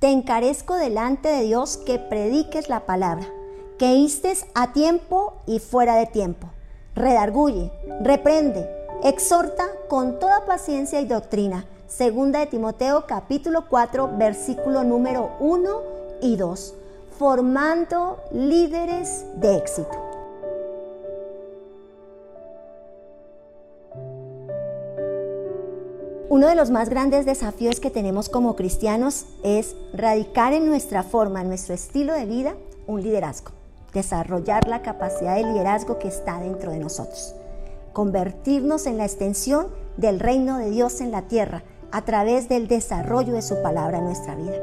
te encarezco delante de Dios que prediques la palabra, que instes a tiempo y fuera de tiempo. Redarguye, reprende, exhorta con toda paciencia y doctrina. Segunda de Timoteo capítulo 4 versículo número 1 y 2. Formando líderes de éxito. Uno de los más grandes desafíos que tenemos como cristianos es radicar en nuestra forma, en nuestro estilo de vida, un liderazgo. Desarrollar la capacidad de liderazgo que está dentro de nosotros. Convertirnos en la extensión del reino de Dios en la tierra a través del desarrollo de su palabra en nuestra vida.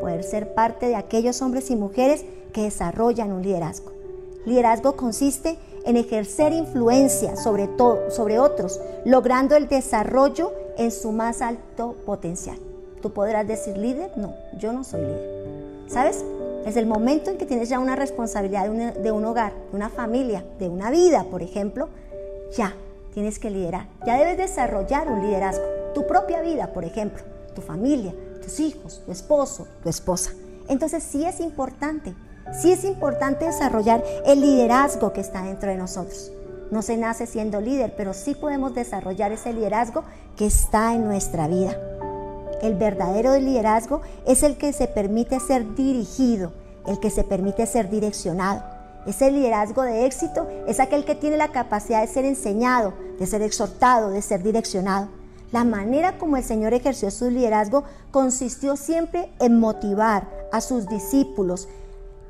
Poder ser parte de aquellos hombres y mujeres que desarrollan un liderazgo. Liderazgo consiste en ejercer influencia sobre, todo, sobre otros, logrando el desarrollo en su más alto potencial. ¿Tú podrás decir líder? No, yo no soy líder. ¿Sabes? Es el momento en que tienes ya una responsabilidad de, un hogar, de una familia, de una vida, por ejemplo, ya tienes que liderar. Ya debes desarrollar un liderazgo. Tu propia vida, por ejemplo, tu familia, tus hijos, tu esposo, tu esposa. Entonces sí es importante, sí es importante desarrollar el liderazgo que está dentro de nosotros. No se nace siendo líder, pero sí podemos desarrollar ese liderazgo que está en nuestra vida. El verdadero liderazgo es el que se permite ser dirigido, el que se permite ser direccionado. Ese liderazgo de éxito es aquel que tiene la capacidad de ser enseñado, de ser exhortado, de ser direccionado. La manera como el Señor ejerció su liderazgo consistió siempre en motivar a sus discípulos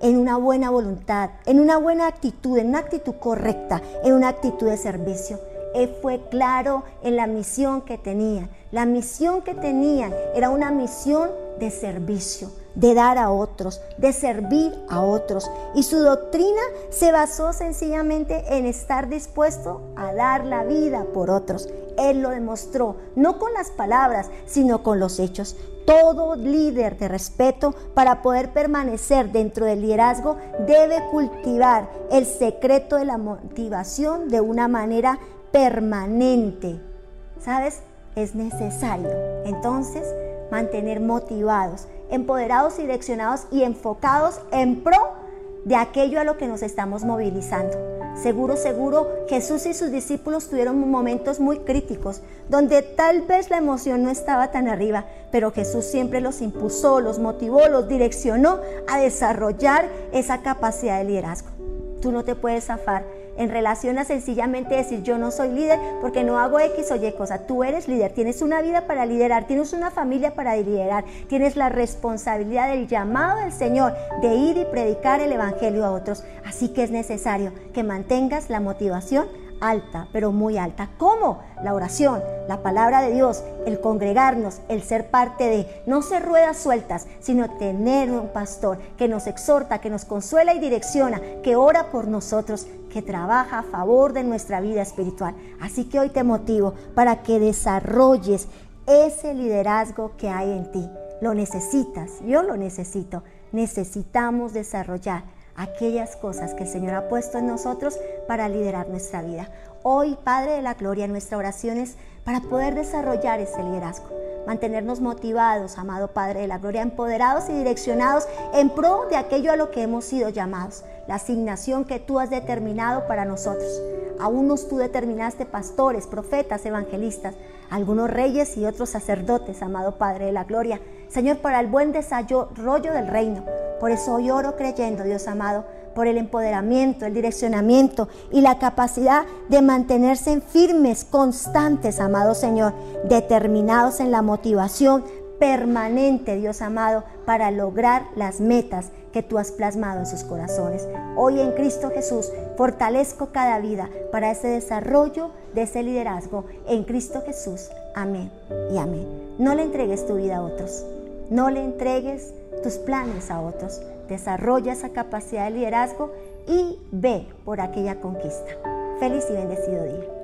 en una buena voluntad, en una buena actitud, en una actitud correcta, en una actitud de servicio. Él fue claro en la misión que tenía. La misión que tenían era una misión de servicio, de dar a otros, de servir a otros. Y su doctrina se basó sencillamente en estar dispuesto a dar la vida por otros. Él lo demostró, no con las palabras, sino con los hechos. Todo líder de respeto, para poder permanecer dentro del liderazgo, debe cultivar el secreto de la motivación de una manera permanente. ¿Sabes? Es necesario. Entonces, mantener motivados, empoderados direccionados y enfocados en pro de aquello a lo que nos estamos movilizando. Seguro, seguro, Jesús y sus discípulos tuvieron momentos muy críticos, donde tal vez la emoción no estaba tan arriba, pero Jesús siempre los impulsó, los motivó, los direccionó a desarrollar esa capacidad de liderazgo. Tú no te puedes zafar en relación a sencillamente decir yo no soy líder porque no hago X o Y cosa. Tú eres líder, tienes una vida para liderar, tienes una familia para liderar, tienes la responsabilidad del llamado del Señor de ir y predicar el Evangelio a otros. Así que es necesario que mantengas la motivación alta, pero muy alta. ¿Cómo? La oración, la palabra de Dios, el congregarnos, el ser parte de, no ser ruedas sueltas, sino tener un pastor que nos exhorta, que nos consuela y direcciona, que ora por nosotros, que trabaja a favor de nuestra vida espiritual. Así que hoy te motivo para que desarrolles ese liderazgo que hay en ti. Lo necesitas, yo lo necesito. Necesitamos desarrollar aquellas cosas que el Señor ha puesto en nosotros para liderar nuestra vida. Hoy, Padre de la Gloria, nuestra oración es para poder desarrollar ese liderazgo, mantenernos motivados, amado Padre de la Gloria, empoderados y direccionados en pro de aquello a lo que hemos sido llamados, la asignación que tú has determinado para nosotros. A unos tú determinaste pastores, profetas, evangelistas, algunos reyes y otros sacerdotes, amado Padre de la Gloria. Señor, para el buen desarrollo del reino. Por eso hoy oro creyendo, Dios amado, por el empoderamiento, el direccionamiento y la capacidad de mantenerse firmes, constantes, amado Señor, determinados en la motivación permanente, Dios amado, para lograr las metas que tú has plasmado en sus corazones. Hoy en Cristo Jesús fortalezco cada vida para ese desarrollo de ese liderazgo en Cristo Jesús. Amén y amén. No le entregues tu vida a otros. No le entregues tus planes a otros. Desarrolla esa capacidad de liderazgo y ve por aquella conquista. Feliz y bendecido día.